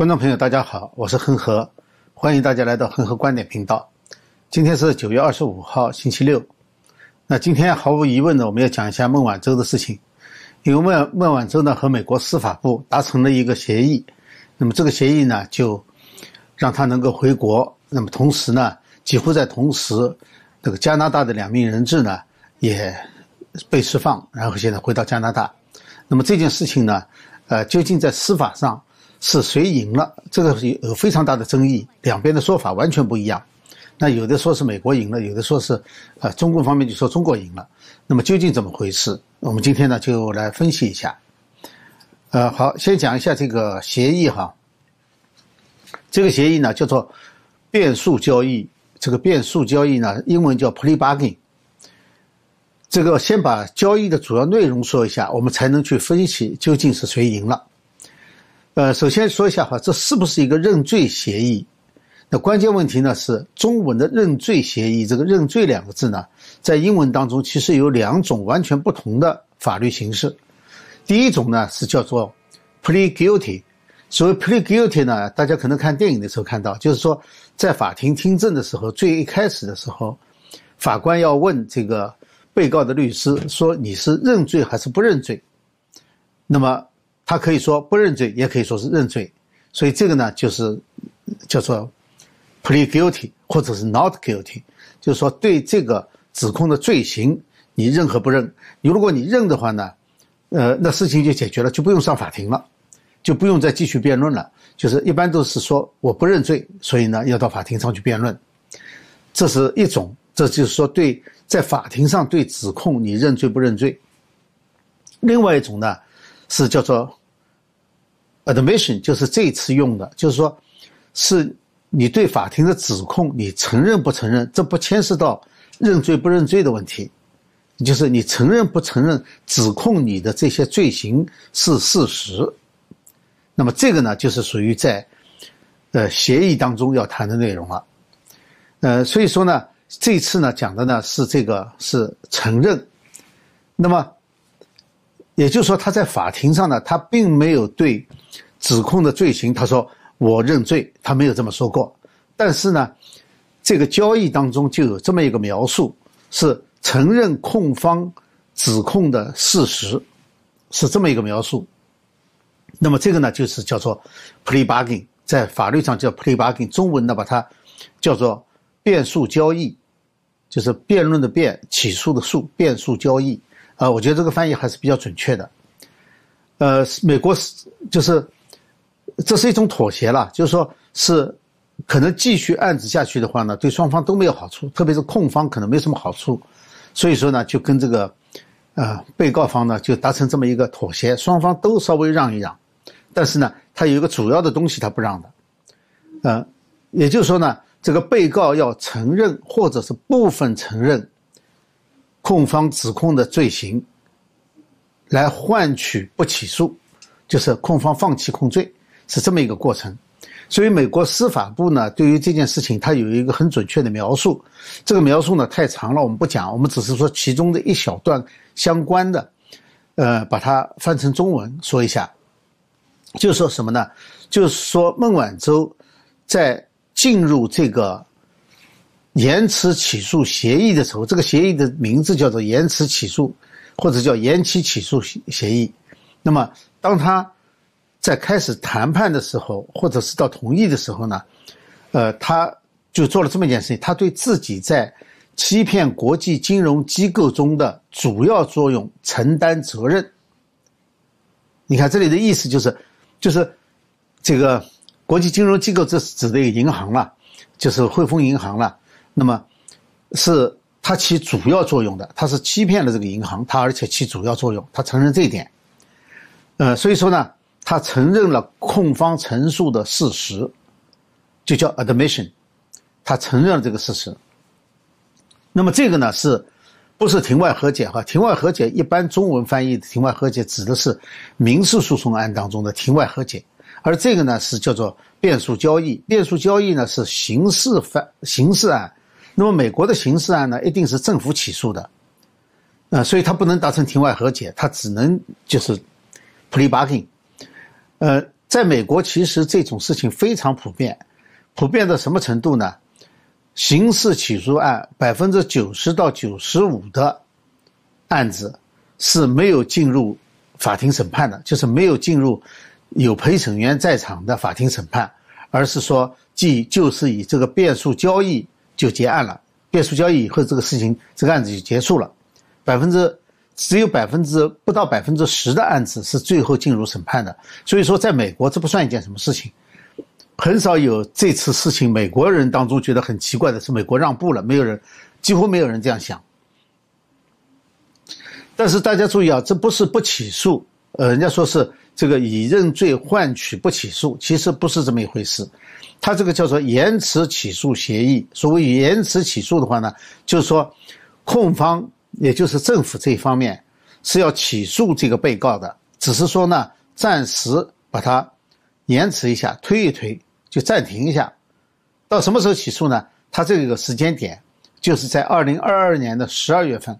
观众朋友，大家好，我是恒河，欢迎大家来到恒河观点频道。今天是九月二十五号，星期六。那今天毫无疑问的，我们要讲一下孟晚舟的事情，因为孟孟晚舟呢和美国司法部达成了一个协议，那么这个协议呢就让他能够回国，那么同时呢，几乎在同时，这个加拿大的两名人质呢也被释放，然后现在回到加拿大。那么这件事情呢，呃，究竟在司法上？是谁赢了？这个有非常大的争议，两边的说法完全不一样。那有的说是美国赢了，有的说是，呃，中共方面就说中国赢了。那么究竟怎么回事？我们今天呢就来分析一下。呃，好，先讲一下这个协议哈。这个协议呢叫做变数交易，这个变数交易呢英文叫 plea bargain。这个先把交易的主要内容说一下，我们才能去分析究竟是谁赢了。呃，首先说一下哈，这是不是一个认罪协议？那关键问题呢是中文的认罪协议，这个认罪两个字呢，在英文当中其实有两种完全不同的法律形式。第一种呢是叫做 plea guilty，所谓 plea guilty 呢，大家可能看电影的时候看到，就是说在法庭听证的时候，最一开始的时候，法官要问这个被告的律师说你是认罪还是不认罪？那么。他可以说不认罪，也可以说是认罪，所以这个呢就是叫做 plea guilty 或者是 not guilty，就是说对这个指控的罪行你认和不认。你如果你认的话呢，呃，那事情就解决了，就不用上法庭了，就不用再继续辩论了。就是一般都是说我不认罪，所以呢要到法庭上去辩论，这是一种，这就是说对在法庭上对指控你认罪不认罪。另外一种呢是叫做。Admission 就是这次用的，就是说，是你对法庭的指控，你承认不承认？这不牵涉到认罪不认罪的问题，就是你承认不承认指控你的这些罪行是事实。那么这个呢，就是属于在呃协议当中要谈的内容了。呃，所以说呢，这次呢讲的呢是这个是承认。那么。也就是说，他在法庭上呢，他并没有对指控的罪行，他说我认罪，他没有这么说过。但是呢，这个交易当中就有这么一个描述，是承认控方指控的事实，是这么一个描述。那么这个呢，就是叫做 plea bargain，在法律上叫 plea bargain，中文呢把它叫做辩诉交易，就是辩论的辩，起诉的诉，辩诉交易。啊，我觉得这个翻译还是比较准确的。呃，美国是就是这是一种妥协了，就是说是可能继续案子下去的话呢，对双方都没有好处，特别是控方可能没什么好处，所以说呢，就跟这个呃被告方呢就达成这么一个妥协，双方都稍微让一让，但是呢，他有一个主要的东西他不让的，呃，也就是说呢，这个被告要承认或者是部分承认。控方指控的罪行，来换取不起诉，就是控方放弃控罪，是这么一个过程。所以，美国司法部呢，对于这件事情，它有一个很准确的描述。这个描述呢，太长了，我们不讲，我们只是说其中的一小段相关的，呃，把它翻成中文说一下。就是说什么呢？就是说孟晚舟在进入这个。延迟起诉协议的时候，这个协议的名字叫做延迟起诉，或者叫延期起诉协协议。那么，当他在开始谈判的时候，或者是到同意的时候呢，呃，他就做了这么一件事情：他对自己在欺骗国际金融机构中的主要作用承担责任。你看这里的意思就是，就是这个国际金融机构，这是指的一个银行了，就是汇丰银行了。那么，是它起主要作用的，它是欺骗了这个银行，它而且起主要作用，他承认这一点。呃，所以说呢，他承认了控方陈述的事实，就叫 admission，他承认了这个事实。那么这个呢，是不是庭外和解？哈，庭外和解一般中文翻译的庭外和解指的是民事诉讼案当中的庭外和解，而这个呢是叫做变数交易。变数交易呢是刑事犯刑事案。那么美国的刑事案呢，一定是政府起诉的，呃，所以他不能达成庭外和解，他只能就是 plea bargain，呃，在美国，其实这种事情非常普遍，普遍到什么程度呢？刑事起诉案百分之九十到九十五的案子是没有进入法庭审判的，就是没有进入有陪审员在场的法庭审判，而是说即就是以这个变数交易就结案了，变数交易以后这个事情这个案子就结束了，百分之只有百分之不到百分之十的案子是最后进入审判的，所以说在美国这不算一件什么事情。很少有这次事情，美国人当中觉得很奇怪的是，美国让步了，没有人，几乎没有人这样想。但是大家注意啊，这不是不起诉，呃，人家说是这个以认罪换取不起诉，其实不是这么一回事。他这个叫做延迟起诉协议。所谓延迟起诉的话呢，就是说控方也就是政府这一方面是要起诉这个被告的，只是说呢，暂时把它延迟一下，推一推。就暂停一下，到什么时候起诉呢？他这个时间点就是在二零二二年的十二月份，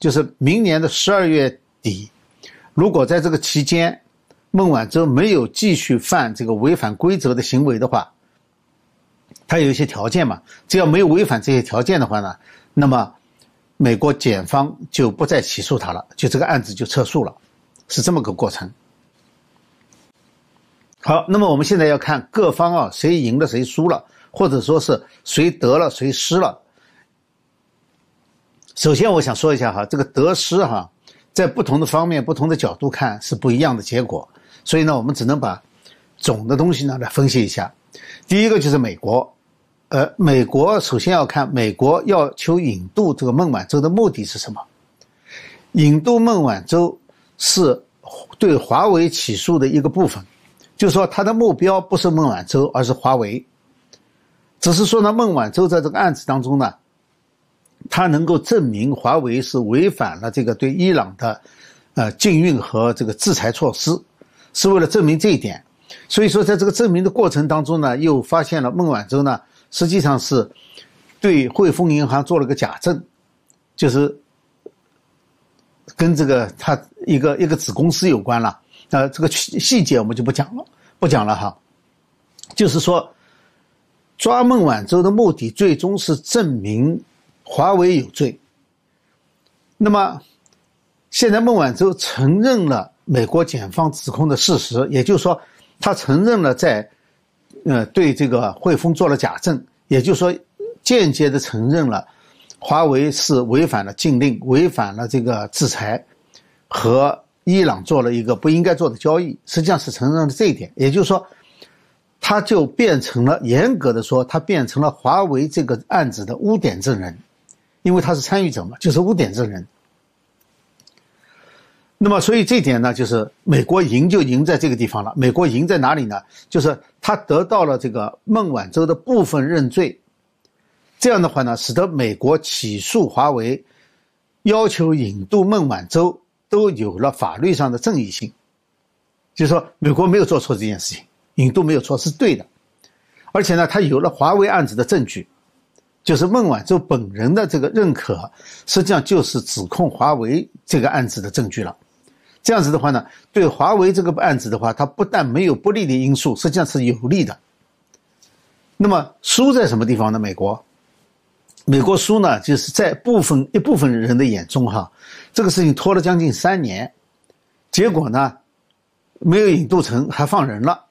就是明年的十二月底。如果在这个期间，孟晚舟没有继续犯这个违反规则的行为的话，他有一些条件嘛，只要没有违反这些条件的话呢，那么美国检方就不再起诉他了，就这个案子就撤诉了，是这么个过程。好，那么我们现在要看各方啊，谁赢了谁输了，或者说是谁得了谁失了。首先，我想说一下哈，这个得失哈，在不同的方面、不同的角度看是不一样的结果，所以呢，我们只能把总的东西呢来分析一下。第一个就是美国，呃，美国首先要看美国要求引渡这个孟晚舟的目的是什么？引渡孟晚舟是对华为起诉的一个部分。就是说他的目标不是孟晚舟，而是华为。只是说呢，孟晚舟在这个案子当中呢，他能够证明华为是违反了这个对伊朗的，呃禁运和这个制裁措施，是为了证明这一点。所以说，在这个证明的过程当中呢，又发现了孟晚舟呢，实际上是对汇丰银行做了个假证，就是跟这个他一个一个子公司有关了。呃，这个细细节我们就不讲了，不讲了哈。就是说，抓孟晚舟的目的最终是证明华为有罪。那么，现在孟晚舟承认了美国检方指控的事实，也就是说，他承认了在呃对这个汇丰做了假证，也就是说，间接的承认了华为是违反了禁令，违反了这个制裁和。伊朗做了一个不应该做的交易，实际上是承认了这一点，也就是说，他就变成了严格的说，他变成了华为这个案子的污点证人，因为他是参与者嘛，就是污点证人。那么，所以这点呢，就是美国赢就赢在这个地方了。美国赢在哪里呢？就是他得到了这个孟晚舟的部分认罪，这样的话呢，使得美国起诉华为，要求引渡孟晚舟。都有了法律上的正义性，就是说美国没有做错这件事情，引渡没有错是对的，而且呢，他有了华为案子的证据，就是孟晚舟本人的这个认可，实际上就是指控华为这个案子的证据了。这样子的话呢，对华为这个案子的话，它不但没有不利的因素，实际上是有利的。那么输在什么地方呢？美国。美国输呢，就是在部分一部分人的眼中，哈，这个事情拖了将近三年，结果呢，没有引渡成，还放人了，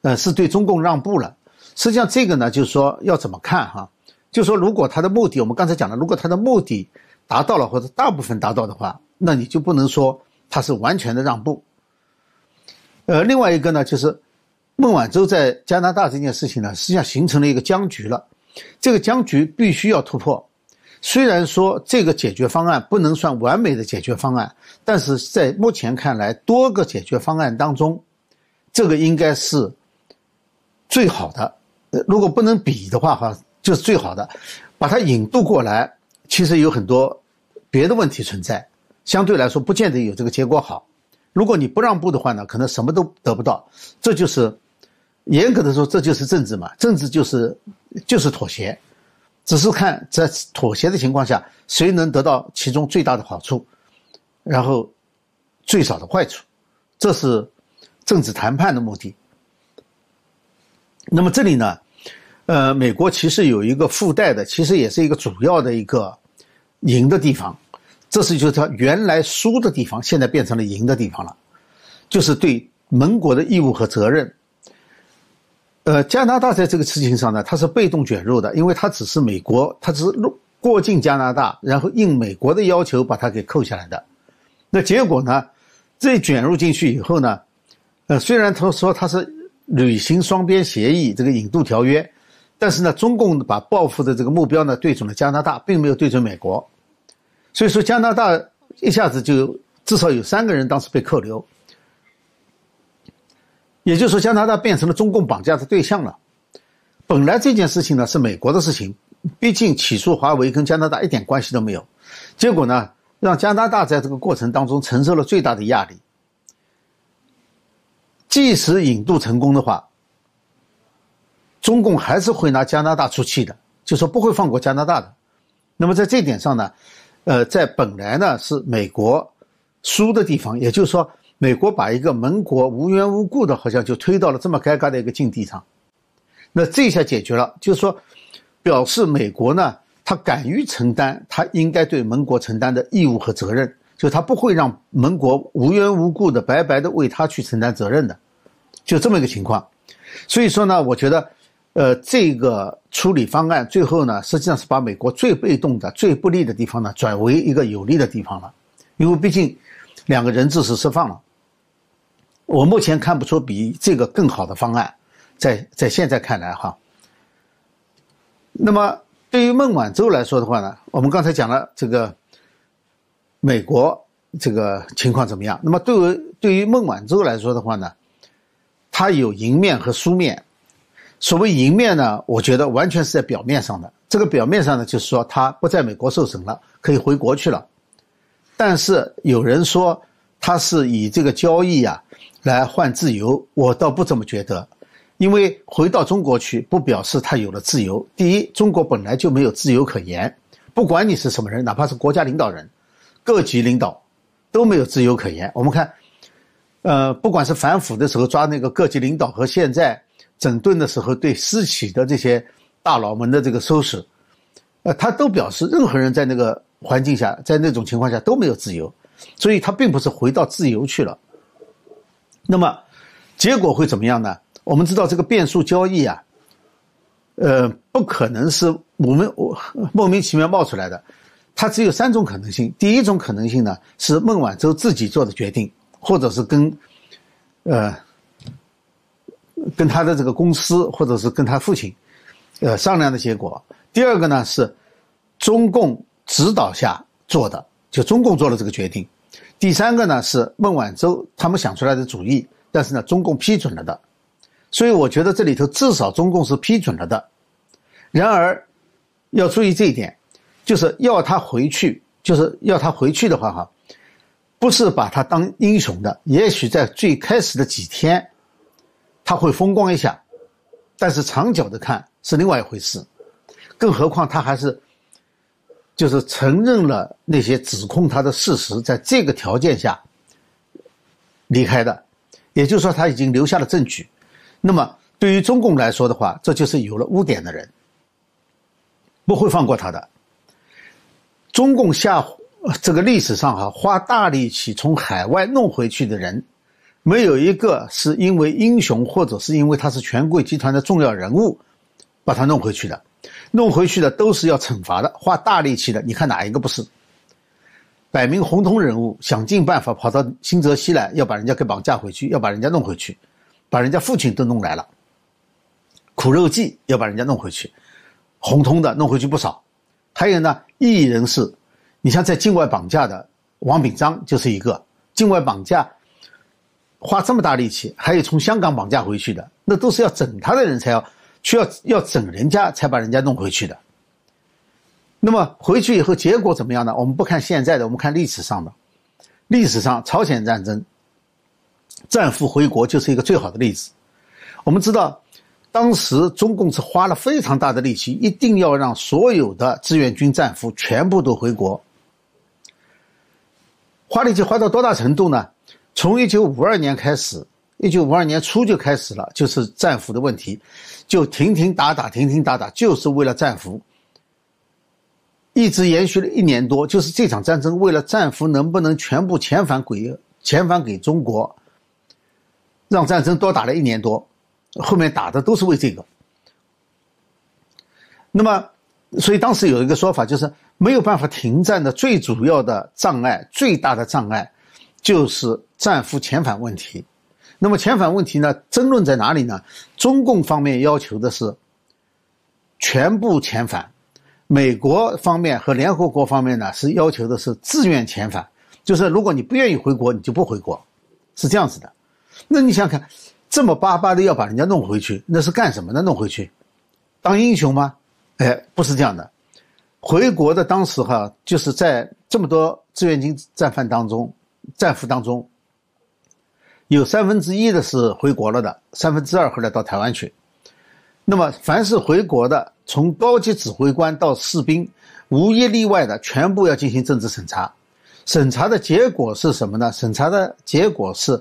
呃，是对中共让步了。实际上，这个呢，就是说要怎么看哈？就说如果他的目的，我们刚才讲了，如果他的目的达到了，或者大部分达到的话，那你就不能说他是完全的让步。呃，另外一个呢，就是孟晚舟在加拿大这件事情呢，实际上形成了一个僵局了。这个僵局必须要突破。虽然说这个解决方案不能算完美的解决方案，但是在目前看来，多个解决方案当中，这个应该是最好的。如果不能比的话，哈，就是最好的。把它引渡过来，其实有很多别的问题存在，相对来说不见得有这个结果好。如果你不让步的话呢，可能什么都得不到。这就是严格的说，这就是政治嘛，政治就是。就是妥协，只是看在妥协的情况下，谁能得到其中最大的好处，然后最少的坏处，这是政治谈判的目的。那么这里呢，呃，美国其实有一个附带的，其实也是一个主要的一个赢的地方，这是就是它原来输的地方，现在变成了赢的地方了，就是对盟国的义务和责任。呃，加拿大在这个事情上呢，它是被动卷入的，因为它只是美国，它只是路过境加拿大，然后应美国的要求把它给扣下来的。那结果呢，这卷入进去以后呢，呃，虽然他说他是。履行双边协议这个引渡条约，但是呢，中共把报复的这个目标呢对准了加拿大，并没有对准美国，所以说加拿大一下子就至少有三个人当时被扣留，也就是说加拿大变成了中共绑架的对象了。本来这件事情呢是美国的事情，毕竟起诉华为跟加拿大一点关系都没有，结果呢让加拿大在这个过程当中承受了最大的压力。即使引渡成功的话，中共还是会拿加拿大出气的，就说不会放过加拿大的。那么在这点上呢，呃，在本来呢是美国输的地方，也就是说，美国把一个盟国无缘无故的，好像就推到了这么尴尬的一个境地上。那这下解决了，就是说，表示美国呢，他敢于承担他应该对盟国承担的义务和责任。就他不会让盟国无缘无故的白白的为他去承担责任的，就这么一个情况。所以说呢，我觉得，呃，这个处理方案最后呢，实际上是把美国最被动的、最不利的地方呢，转为一个有利的地方了。因为毕竟两个人质是释放了，我目前看不出比这个更好的方案，在在现在看来哈。那么对于孟晚舟来说的话呢，我们刚才讲了这个。美国这个情况怎么样？那么对于对于孟晚舟来说的话呢，他有赢面和输面。所谓赢面呢，我觉得完全是在表面上的。这个表面上呢，就是说他不在美国受审了，可以回国去了。但是有人说他是以这个交易啊来换自由，我倒不这么觉得。因为回到中国去，不表示他有了自由。第一，中国本来就没有自由可言，不管你是什么人，哪怕是国家领导人。各级领导都没有自由可言。我们看，呃，不管是反腐的时候抓那个各级领导，和现在整顿的时候对私企的这些大佬们的这个收拾，呃，他都表示，任何人在那个环境下，在那种情况下都没有自由，所以他并不是回到自由去了。那么结果会怎么样呢？我们知道这个变数交易啊，呃，不可能是我们我莫名其妙冒出来的。它只有三种可能性。第一种可能性呢，是孟晚舟自己做的决定，或者是跟，呃，跟他的这个公司，或者是跟他父亲，呃，商量的结果。第二个呢，是中共指导下做的，就中共做了这个决定。第三个呢，是孟晚舟他们想出来的主意，但是呢，中共批准了的。所以我觉得这里头至少中共是批准了的。然而，要注意这一点。就是要他回去，就是要他回去的话，哈，不是把他当英雄的。也许在最开始的几天，他会风光一下，但是长久的看是另外一回事。更何况他还是，就是承认了那些指控他的事实，在这个条件下离开的，也就是说他已经留下了证据。那么对于中共来说的话，这就是有了污点的人，不会放过他的。中共下这个历史上哈花大力气从海外弄回去的人，没有一个是因为英雄或者是因为他是权贵集团的重要人物，把他弄回去的，弄回去的都是要惩罚的，花大力气的。你看哪一个不是？摆明红通人物，想尽办法跑到新泽西来，要把人家给绑架回去，要把人家弄回去，把人家父亲都弄来了，苦肉计要把人家弄回去，红通的弄回去不少。还有呢，异议人士，你像在境外绑架的王炳章就是一个境外绑架，花这么大力气，还有从香港绑架回去的，那都是要整他的人才要需要要整人家才把人家弄回去的。那么回去以后结果怎么样呢？我们不看现在的，我们看历史上的，历史上朝鲜战争战俘回国就是一个最好的例子。我们知道。当时中共是花了非常大的力气，一定要让所有的志愿军战俘全部都回国。花力气花到多大程度呢？从一九五二年开始，一九五二年初就开始了，就是战俘的问题，就停停打打，停停打打，就是为了战俘，一直延续了一年多。就是这场战争，为了战俘能不能全部遣返给遣返给中国，让战争多打了一年多，后面打的都是为这个。那么，所以当时有一个说法，就是没有办法停战的最主要的障碍，最大的障碍，就是战俘遣返问题。那么遣返问题呢？争论在哪里呢？中共方面要求的是全部遣返，美国方面和联合国方面呢是要求的是自愿遣返，就是如果你不愿意回国，你就不回国，是这样子的。那你想想看，这么巴巴的要把人家弄回去，那是干什么呢？弄回去当英雄吗？哎，不是这样的。回国的当时哈，就是在这么多志愿军战犯当中，战俘当中。有三分之一的是回国了的，三分之二后来到台湾去。那么，凡是回国的，从高级指挥官到士兵，无一例外的全部要进行政治审查。审查的结果是什么呢？审查的结果是，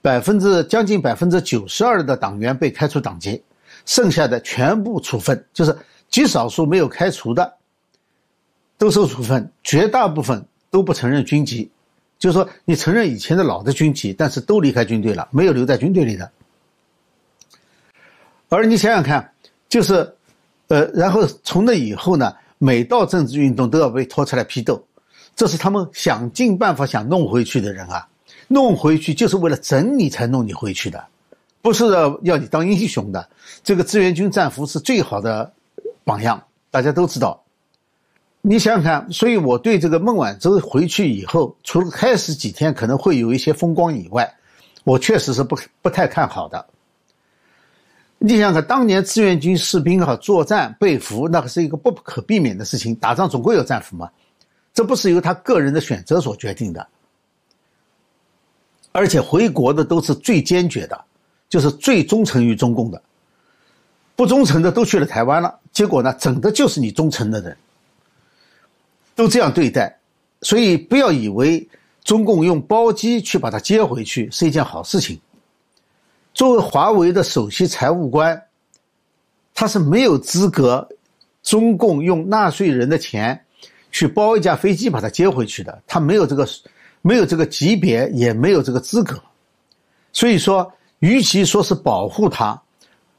百分之将近百分之九十二的党员被开除党籍，剩下的全部处分，就是极少数没有开除的，都受处分，绝大部分都不承认军籍。就是说，你承认以前的老的军籍，但是都离开军队了，没有留在军队里的。而你想想看，就是，呃，然后从那以后呢，每到政治运动都要被拖出来批斗，这是他们想尽办法想弄回去的人啊，弄回去就是为了整你才弄你回去的，不是要你当英雄的。这个志愿军战俘是最好的榜样，大家都知道。你想想看，所以我对这个孟晚舟回去以后，除了开始几天可能会有一些风光以外，我确实是不不太看好的。你想想看，当年志愿军士兵哈作战被俘，那个是一个不可避免的事情，打仗总归有战俘嘛，这不是由他个人的选择所决定的。而且回国的都是最坚决的，就是最忠诚于中共的，不忠诚的都去了台湾了，结果呢，整的就是你忠诚的人。都这样对待，所以不要以为中共用包机去把他接回去是一件好事情。作为华为的首席财务官，他是没有资格，中共用纳税人的钱去包一架飞机把他接回去的，他没有这个，没有这个级别，也没有这个资格。所以说，与其说是保护他，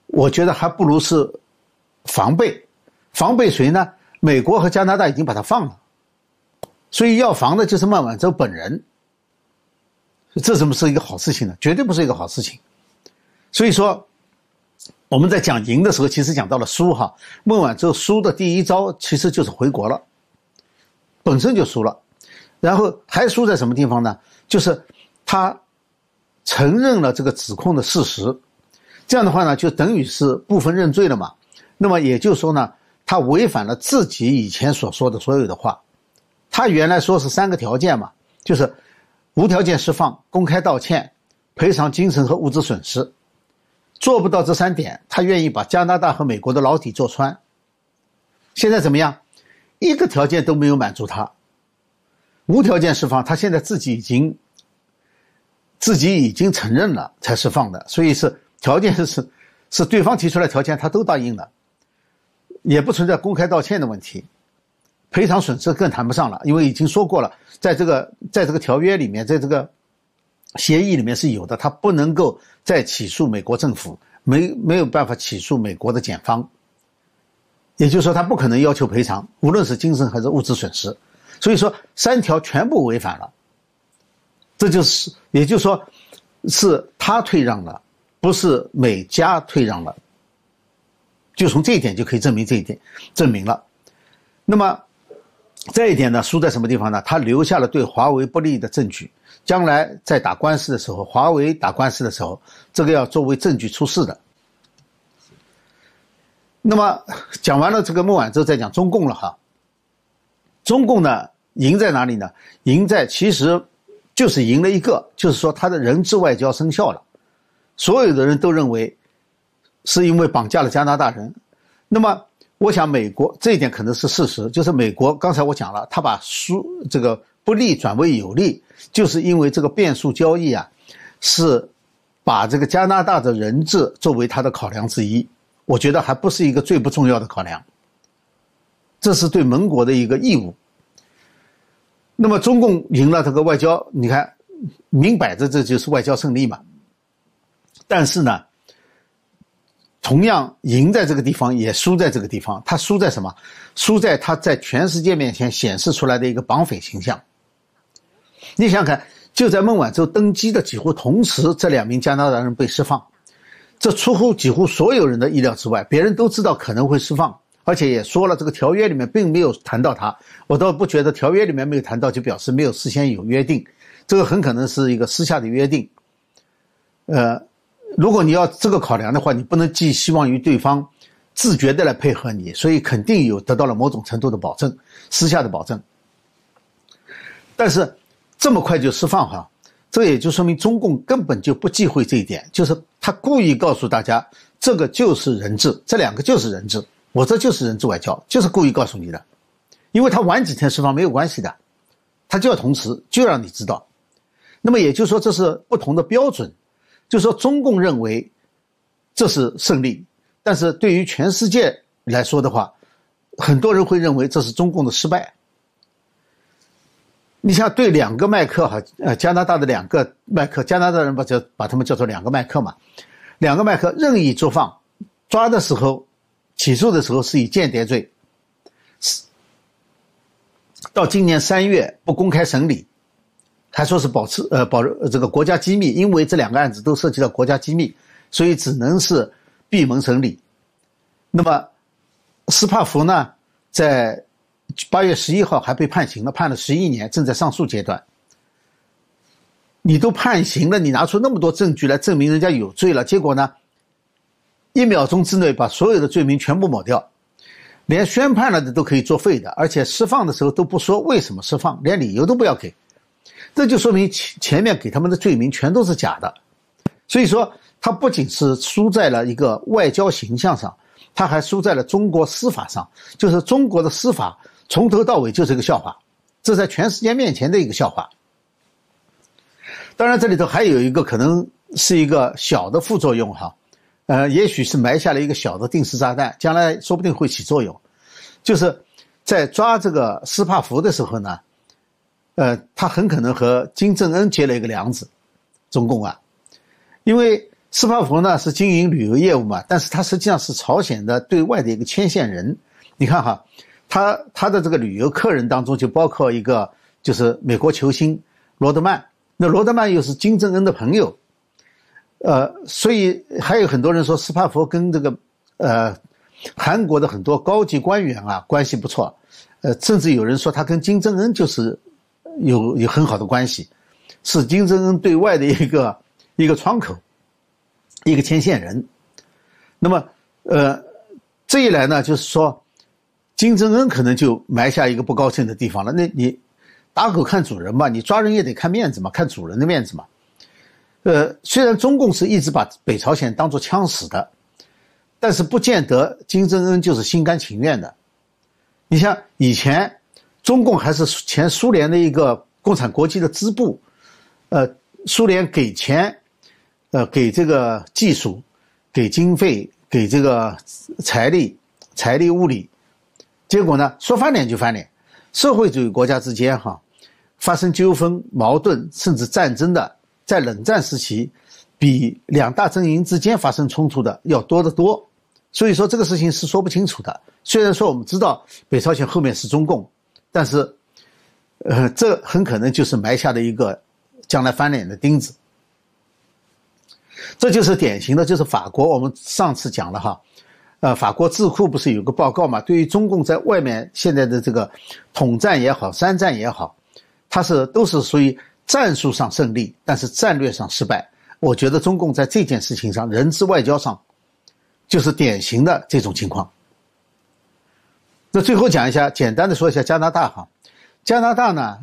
我觉得还不如是防备。防备谁呢？美国和加拿大已经把他放了。所以要防的就是孟晚舟本人，这怎么是一个好事情呢？绝对不是一个好事情。所以说，我们在讲赢的时候，其实讲到了输哈。孟晚舟输的第一招其实就是回国了，本身就输了，然后还输在什么地方呢？就是他承认了这个指控的事实，这样的话呢，就等于是部分认罪了嘛。那么也就是说呢，他违反了自己以前所说的所有的话。他原来说是三个条件嘛，就是无条件释放、公开道歉、赔偿精神和物质损失，做不到这三点，他愿意把加拿大和美国的牢底坐穿。现在怎么样？一个条件都没有满足他。无条件释放，他现在自己已经自己已经承认了才释放的，所以是条件是是对方提出来条件，他都答应了，也不存在公开道歉的问题。赔偿损失更谈不上了，因为已经说过了，在这个在这个条约里面，在这个协议里面是有的，他不能够再起诉美国政府，没没有办法起诉美国的检方，也就是说，他不可能要求赔偿，无论是精神还是物质损失，所以说三条全部违反了，这就是也就是说，是他退让了，不是美加退让了，就从这一点就可以证明这一点，证明了，那么。这一点呢，输在什么地方呢？他留下了对华为不利的证据，将来在打官司的时候，华为打官司的时候，这个要作为证据出示的。那么讲完了这个孟晚舟，再讲中共了哈。中共呢，赢在哪里呢？赢在其实就是赢了一个，就是说他的人质外交生效了，所有的人都认为是因为绑架了加拿大人，那么。我想美国这一点可能是事实，就是美国刚才我讲了，他把输这个不利转为有利，就是因为这个变数交易啊，是把这个加拿大的人质作为他的考量之一，我觉得还不是一个最不重要的考量。这是对盟国的一个义务。那么中共赢了这个外交，你看，明摆着这就是外交胜利嘛。但是呢，同样赢在这个地方，也输在这个地方。他输在什么？输在他在全世界面前显示出来的一个绑匪形象。你想想看，就在孟晚舟登基的几乎同时，这两名加拿大人被释放，这出乎几乎所有人的意料之外。别人都知道可能会释放。而且也说了，这个条约里面并没有谈到他，我倒不觉得条约里面没有谈到就表示没有事先有约定，这个很可能是一个私下的约定。呃，如果你要这个考量的话，你不能寄希望于对方自觉的来配合你，所以肯定有得到了某种程度的保证，私下的保证。但是这么快就释放哈，这也就说明中共根本就不忌讳这一点，就是他故意告诉大家，这个就是人质，这两个就是人质。我这就是人质外交，就是故意告诉你的，因为他晚几天释放没有关系的，他就要同时就让你知道。那么也就是说，这是不同的标准，就说中共认为这是胜利，但是对于全世界来说的话，很多人会认为这是中共的失败。你像对两个麦克哈，呃，加拿大的两个麦克，加拿大人把叫把他们叫做两个麦克嘛，两个麦克任意作放，抓的时候。起诉的时候是以间谍罪，是到今年三月不公开审理，还说是保持呃保这个国家机密，因为这两个案子都涉及到国家机密，所以只能是闭门审理。那么斯帕福呢，在八月十一号还被判刑了，判了十一年，正在上诉阶段。你都判刑了，你拿出那么多证据来证明人家有罪了，结果呢？一秒钟之内把所有的罪名全部抹掉，连宣判了的都可以作废的，而且释放的时候都不说为什么释放，连理由都不要给，这就说明前前面给他们的罪名全都是假的。所以说，他不仅是输在了一个外交形象上，他还输在了中国司法上，就是中国的司法从头到尾就是一个笑话，这在全世界面前的一个笑话。当然，这里头还有一个可能是一个小的副作用哈。呃，也许是埋下了一个小的定时炸弹，将来说不定会起作用。就是在抓这个斯帕福的时候呢，呃，他很可能和金正恩结了一个梁子，中共啊，因为斯帕福呢是经营旅游业务嘛，但是他实际上是朝鲜的对外的一个牵线人。你看哈，他他的这个旅游客人当中就包括一个就是美国球星罗德曼，那罗德曼又是金正恩的朋友。呃，所以还有很多人说斯帕佛跟这个，呃，韩国的很多高级官员啊关系不错，呃，甚至有人说他跟金正恩就是有有很好的关系，是金正恩对外的一个一个窗口，一个牵线人。那么，呃，这一来呢，就是说，金正恩可能就埋下一个不高兴的地方了。那你打狗看主人嘛，你抓人也得看面子嘛，看主人的面子嘛。呃，虽然中共是一直把北朝鲜当作枪使的，但是不见得金正恩就是心甘情愿的。你像以前，中共还是前苏联的一个共产国际的支部，呃，苏联给钱，呃，给这个技术，给经费，给这个财力、财力物力，结果呢，说翻脸就翻脸。社会主义国家之间哈，发生纠纷、矛盾甚至战争的。在冷战时期，比两大阵营之间发生冲突的要多得多，所以说这个事情是说不清楚的。虽然说我们知道北朝鲜后面是中共，但是，呃，这很可能就是埋下的一个将来翻脸的钉子。这就是典型的，就是法国。我们上次讲了哈，呃，法国智库不是有个报告嘛？对于中共在外面现在的这个统战也好，三战也好，它是都是属于。战术上胜利，但是战略上失败。我觉得中共在这件事情上，人质外交上，就是典型的这种情况。那最后讲一下，简单的说一下加拿大哈，加拿大呢，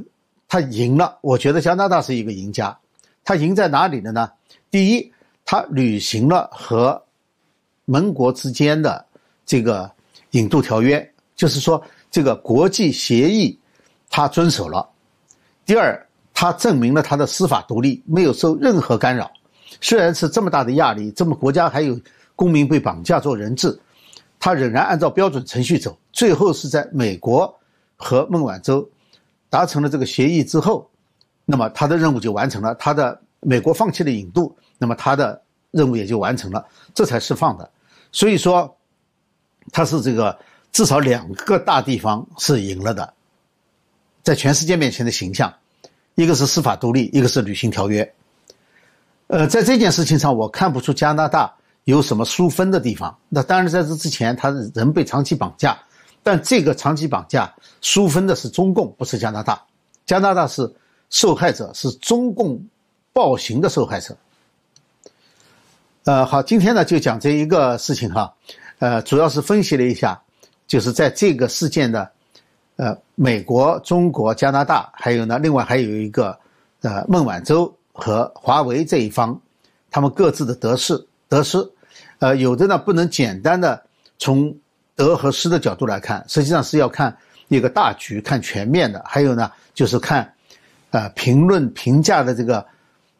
他赢了。我觉得加拿大是一个赢家。他赢在哪里了呢？第一，他履行了和盟国之间的这个引渡条约，就是说这个国际协议，他遵守了。第二。他证明了他的司法独立，没有受任何干扰。虽然是这么大的压力，这么国家还有公民被绑架做人质，他仍然按照标准程序走。最后是在美国和孟晚舟达成了这个协议之后，那么他的任务就完成了。他的美国放弃了引渡，那么他的任务也就完成了，这才释放的。所以说，他是这个至少两个大地方是赢了的，在全世界面前的形象，一个是司法独立，一个是履行条约。呃，在这件事情上，我看不出加拿大有什么疏分的地方。那当然，在这之前，他人被长期绑架，但这个长期绑架疏分的是中共，不是加拿大。加拿大是受害者，是中共暴行的受害者。呃，好，今天呢就讲这一个事情哈，呃，主要是分析了一下，就是在这个事件的，呃，美国、中国、加拿大，还有呢，另外还有一个，呃，孟晚舟和华为这一方，他们各自的得失得失，呃，有的呢不能简单的从得和失的角度来看，实际上是要看一个大局，看全面的，还有呢就是看，呃，评论评价的这个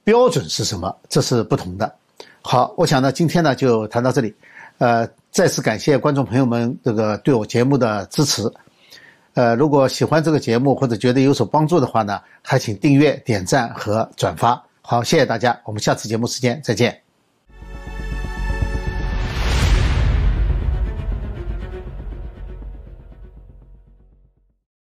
标准是什么，这是不同的。好，我想呢，今天呢就谈到这里，呃，再次感谢观众朋友们这个对我节目的支持，呃，如果喜欢这个节目或者觉得有所帮助的话呢，还请订阅、点赞和转发。好，谢谢大家，我们下次节目时间再见。